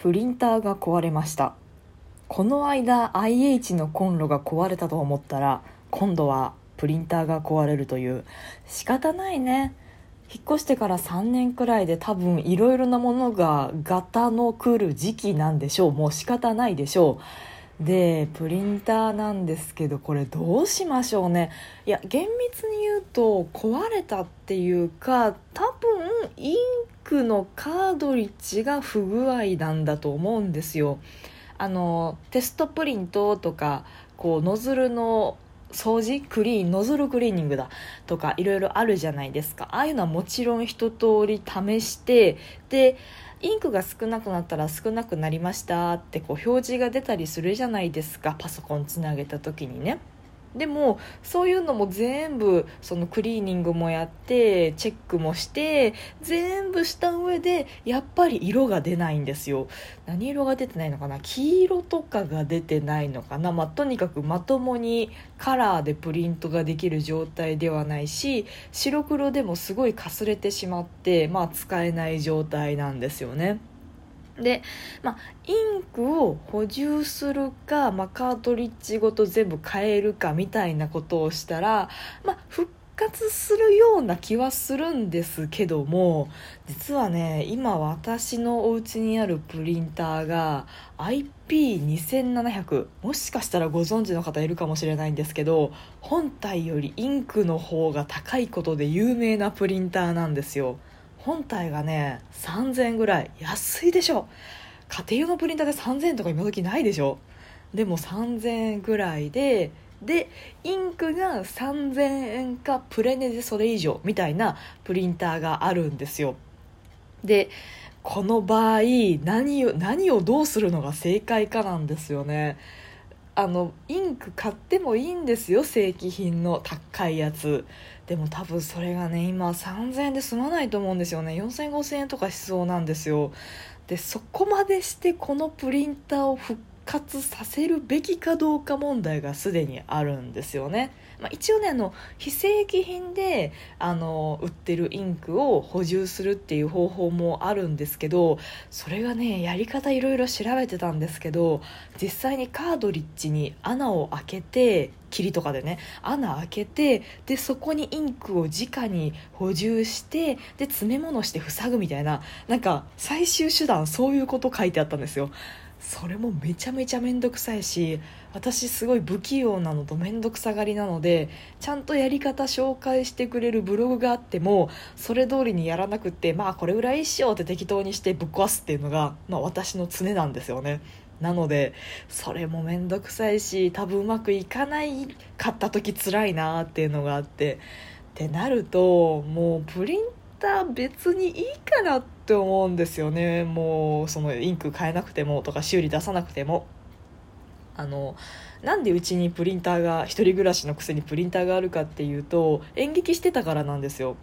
プリンターが壊れました。この間 IH のコンロが壊れたと思ったら今度はプリンターが壊れるという。仕方ないね。引っ越してから3年くらいで多分いろいろなものがガタの来る時期なんでしょう。もう仕方ないでしょう。でプリンターなんですけどこれどうしましょうね。いや厳密に言うと壊れたっていうか多分インクのカードリッジが不具合なんだと思うんですよ。あのテストプリントとかこうノズルの掃除クリーンノズルクリーニングだとかいろいろあるじゃないですか。ああいうのはもちろん一通り試してでインクが少なくなったら少なくなりましたってこう表示が出たりするじゃないですか。パソコンつなげた時にね。でもそういうのも全部そのクリーニングもやってチェックもして全部した上でやっぱり色が出ないんですよ。何色が出てないのかな？黄色とかが出てないのかな、まあ、とにかくまともにカラーでプリントができる状態ではないし白黒でもすごいかすれてしまって、まあ、使えない状態なんですよね。で、まあ、インクを補充するか、まあ、カートリッジごと全部変えるかみたいなことをしたら、まあ、復活するような気はするんですけども実はね今私のお家にあるプリンターが IP2700 もしかしたらご存知の方いるかもしれないんですけど本体よりインクの方が高いことで有名なプリンターなんですよ。本体がね3000円ぐらい。安いでしょ。家庭用のプリンターで3000円とか今時ないでしょ。でも3000円ぐらいででインクが3000円かプレネでそれ以上みたいなプリンターがあるんですよ。でこの場合何を何をどうするのが正解かなんですよね。あのインク買ってもいいんですよ正規品の高いやつ。でも多分それがね今3000円で済まないと思うんですよね。40005000円とかしそうなんですよ。でそこまでしてこのプリンターを復活させるべきかどうか問題がすでにあるんですよね。まあ、一応ねあの非正規品であの売ってるインクを補充するっていう方法もあるんですけどそれがねやり方いろいろ調べてたんですけど実際にカードリッジに穴を開けて霧とかでね穴開けてでそこにインクを直に補充してで詰め物して塞ぐみたいななんか最終手段そういうこと書いてあったんですよ。それもめちゃめちゃ面倒くさいし私すごい不器用なのと面倒くさがりなのでちゃんとやり方紹介してくれるブログがあってもそれ通りにやらなくてまあこれぐらいしようって適当にしてぶっ壊すっていうのが、まあ、私の常なんですよね。なのでそれも面倒くさいし多分うまくいかないかった時辛いなっていうのがあって。ってなるともうプリンター別にいいかなってって思うんですよね。もうそのインク変えなくてもとか修理出さなくても。あのなんでうちにプリンターが1人暮らしのくせにプリンターがあるかっていうと演劇してたからなんですよ。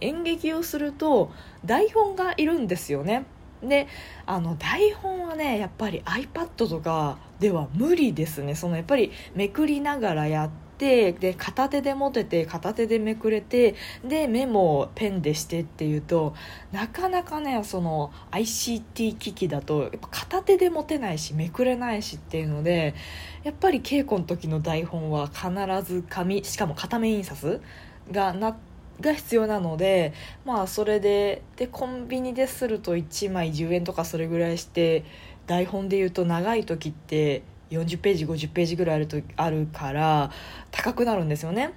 演劇をすると台本がいるんですよね。であの台本はねやっぱり iPad とかでは無理ですね。そのやっぱりめくりながらやってで片手で持てて片手でめくれてでメモをペンでしてっていうとなかなかねその ICT 機器だとやっぱ片手で持てないしめくれないしっていうのでやっぱり稽古の時の台本は必ず紙しかも片面印刷がなってが必要なのでまあそれででコンビニですると1枚10円とかそれぐらいして台本で言うと長い時って40ページ50ページぐらいあるとあるから高くなるんですよね。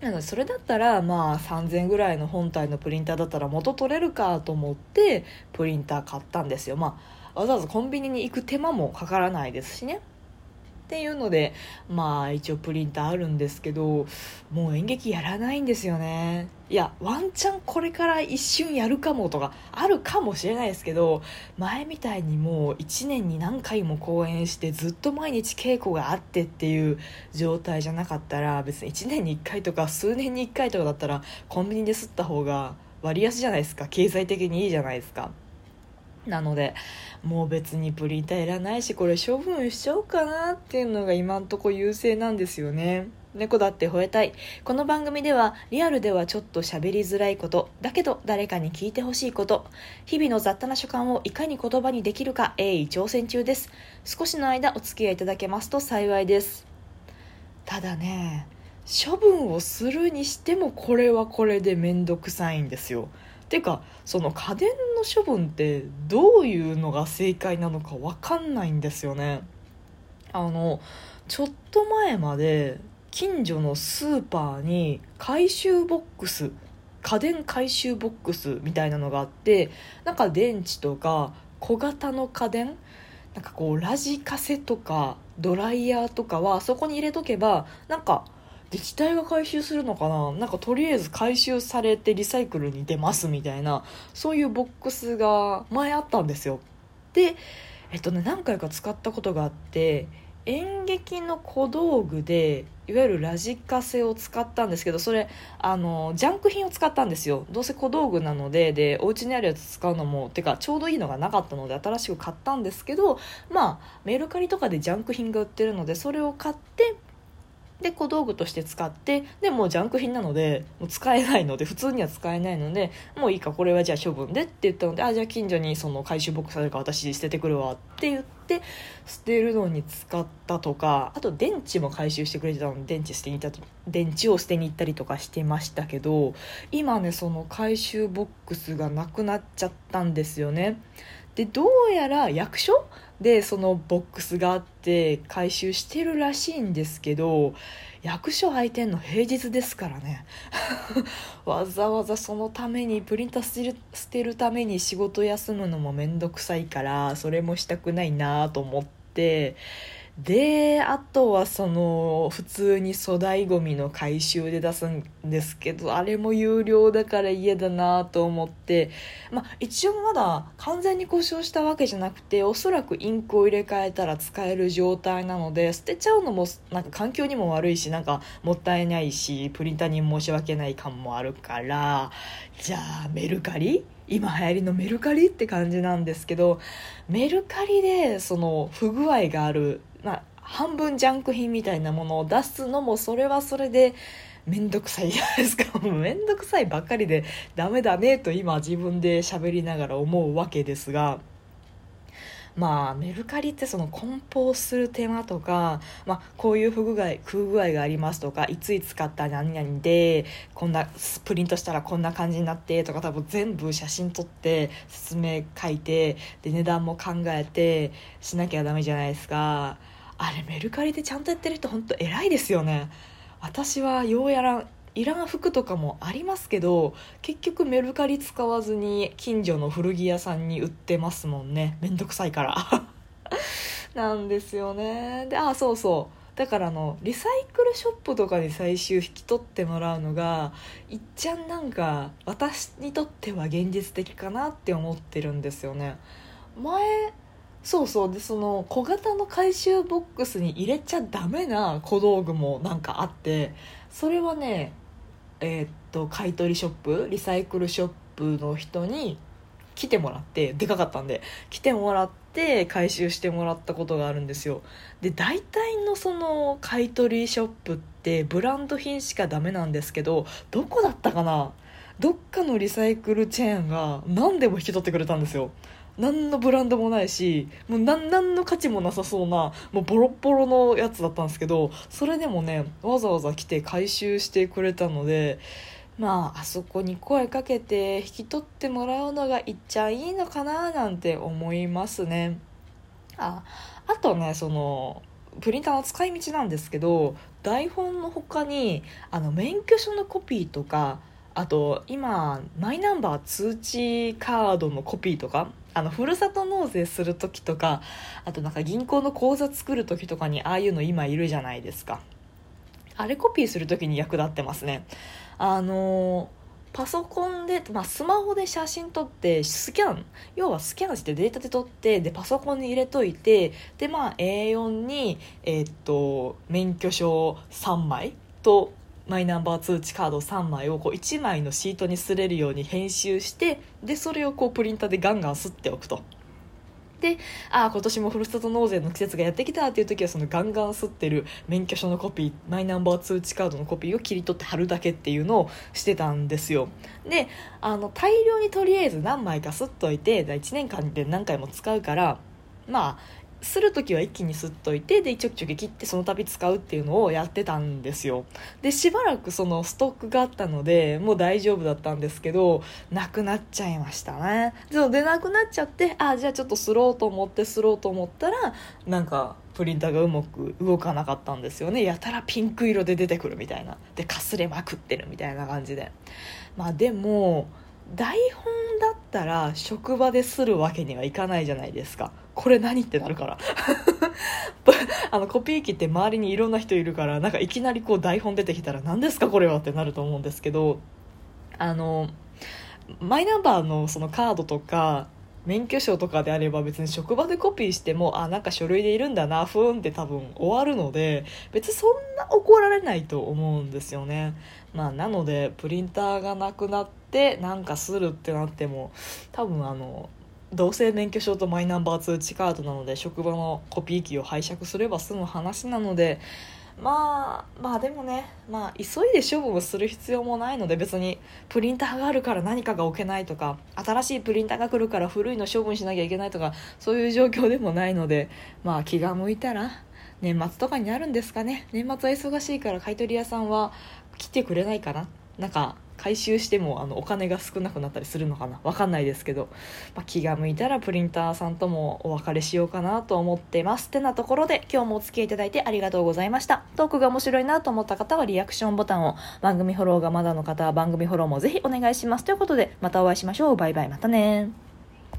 なのでそれだったらまあ3000ぐらいの本体のプリンターだったら元取れるかと思ってプリンター買ったんですよ。まあわざわざコンビニに行く手間もかからないですしね。っていうのでまあ一応プリンターあるんですけどもう演劇やらないんですよね。いやワンチャンこれから一瞬やるかもとかあるかもしれないですけど前みたいにもう1年に何回も公演してずっと毎日稽古があってっていう状態じゃなかったら別に1年に1回とか数年に1回とかだったらコンビニで吸った方が割安じゃないですか。経済的にいいじゃないですか。なのでもう別にプリンターいらないしこれ処分しちゃおうかなっていうのが今んとこ優勢なんですよね。猫だって吠えたい。この番組ではリアルではちょっと喋りづらいことだけど誰かに聞いてほしいこと。日々の雑多な所感をいかに言葉にできるか鋭意挑戦中です。少しの間お付き合いいただけますと幸いです。ただね処分をするにしてもこれはこれで面倒くさいんですよ。ていうかその家電の処分ってどういうのが正解なのか分かんないんですよね。あのちょっと前まで近所のスーパーに回収ボックス家電回収ボックスみたいなのがあってなんか電池とか小型の家電なんかこうラジカセとかドライヤーとかはそこに入れとけばなんか自治体が回収するのかな？なんかとりあえず回収されてリサイクルに出ますみたいなそういうボックスが前あったんですよ。でえっとね何回か使ったことがあって演劇の小道具でいわゆるラジカセを使ったんですけどそれあのジャンク品を使ったんですよ。どうせ小道具なのででお家にあるやつ使うのもてかちょうどいいのがなかったので新しく買ったんですけどまあメルカリとかでジャンク品が売ってるのでそれを買ってで小道具として使ってでもうジャンク品なのでもう使えないので普通には使えないのでもういいかこれはじゃあ処分でって言ったのであじゃあ近所にその回収ボックスあるから私捨ててくるわって言って捨てるのに使ったとかあと電池も回収してくれてたので電池捨てに行った電池を捨てに行ったりとかしてましたけど今ねその回収ボックスがなくなっちゃったんですよね。でどうやら役所でそのボックスがあって回収してるらしいんですけど役所空いてんの平日ですからね。わざわざそのためにプリンター捨てる捨てるために仕事休むのも面倒くさいからそれもしたくないなと思ってであとはその普通に粗大ごみの回収で出すんですけどあれも有料だから嫌だなと思ってまあ一応まだ完全に故障したわけじゃなくておそらくインクを入れ替えたら使える状態なので捨てちゃうのもなんか環境にも悪いしなんかもったいないしプリンターに申し訳ない感もあるからじゃあメルカリ？今流行りのメルカリって感じなんですけどメルカリでその不具合がある、半分ジャンク品みたいなものを出すのもそれはそれで面倒くさいじゃないですか 面倒くさいばっかりでダメだねと今自分で喋りながら思うわけですがまあメルカリってその梱包する手間とか、まあ、こういう不具合不具合がありますとかいついつ使った何々でこんなプリントしたらこんな感じになってとか多分全部写真撮って説明書いてで値段も考えてしなきゃダメじゃないですか。あれメルカリでちゃんとやってる人本当偉いですよね。私はようやらんいらん服とかもありますけど結局メルカリ使わずに近所の古着屋さんに売ってますもんね。めんどくさいから。なんですよね。であそうそう。だからあのリサイクルショップとかに最終引き取ってもらうのがいっちゃんなんか私にとっては現実的かなって思ってるんですよね。前そうそう。でその小型の回収ボックスに入れちゃダメな小道具もなんかあってそれはねえー、っと買い取りショップリサイクルショップの人に来てもらってでかかったんで来てもらって回収してもらったことがあるんですよ。で大体のその買い取りショップってブランド品しかダメなんですけどどこだったかな？どっかのリサイクルチェーンが何でも引き取ってくれたんですよ。何のブランドもないしもう何何の価値もなさそうなもうボロボロのやつだったんですけどそれでもねわざわざ来て回収してくれたのでまああそこに声かけて引き取ってもらうのがいっちゃいいのかななんて思いますね。ああとねそのプリンターの使い道なんですけど台本の他にあの免許証のコピーとかあと今マイナンバー通知カードのコピーとかあのふるさと納税する時とかあとなんか銀行の口座作る時とかにああいうの今いるじゃないですか。あれコピーする時に役立ってますね。あのパソコンで、まあ、スマホで写真撮ってスキャン。要はスキャンしてデータで撮ってでパソコンに入れといてでまあ A4 にえー、っと免許証3枚とマイナンバー通知カード3枚をこう1枚のシートにすれるように編集してでそれをこうプリンターでガンガン吸っておくと。でああ今年もふるさと納税の季節がやってきたっていう時はそのガンガン吸ってる免許証のコピーマイナンバー通知カードのコピーを切り取って貼るだけっていうのをしてたんですよ。であの大量にとりあえず何枚か吸っといて1年間で何回も使うからまあする時は一気に吸っといてでちょきちょき切ってその度使うっていうのをやってたんですよ。でしばらくそのストックがあったのでもう大丈夫だったんですけどなくなっちゃいましたね。ででなくなっちゃってあじゃあちょっとすろうと思ってすろうと思ったらなんかプリンターがうまく動かなかったんですよね。やたらピンク色で出てくるみたいな。でかすれまくってるみたいな感じで。まあでも台本だったら職場でするわけにはいかないじゃないですか。これ何？ってなるから。あのコピー機って周りにいろんな人いるからなんかいきなりこう台本出てきたら何ですかこれはってなると思うんですけどあのマイナンバーのそのカードとか免許証とかであれば別に職場でコピーしてもあなんか書類でいるんだなふーんって多分終わるので別にそんな怒られないと思うんですよね、まあ、なのでプリンターがなくなってなんかするってなっても多分あの同性免許証とマイナンバー通知カードなので職場のコピー機を拝借すれば済む話なのでまあまあでもね、まあ、急いで処分をする必要もないので別にプリンターがあるから何かが置けないとか新しいプリンターが来るから古いの処分しなきゃいけないとかそういう状況でもないのでまあ気が向いたら年末とかになるんですかね。年末は忙しいから買い取り屋さんは来てくれないかな。なんか回収してもあのお金が少なくなったりするのかな？わかんないですけど、まあ、気が向いたらプリンターさんともお別れしようかなと思ってます。ってなところで今日もお付き合いいただいてありがとうございました。トークが面白いなと思った方はリアクションボタンを番組フォローがまだの方は番組フォローもぜひお願いします。ということでまたお会いしましょう。バイバイ。またね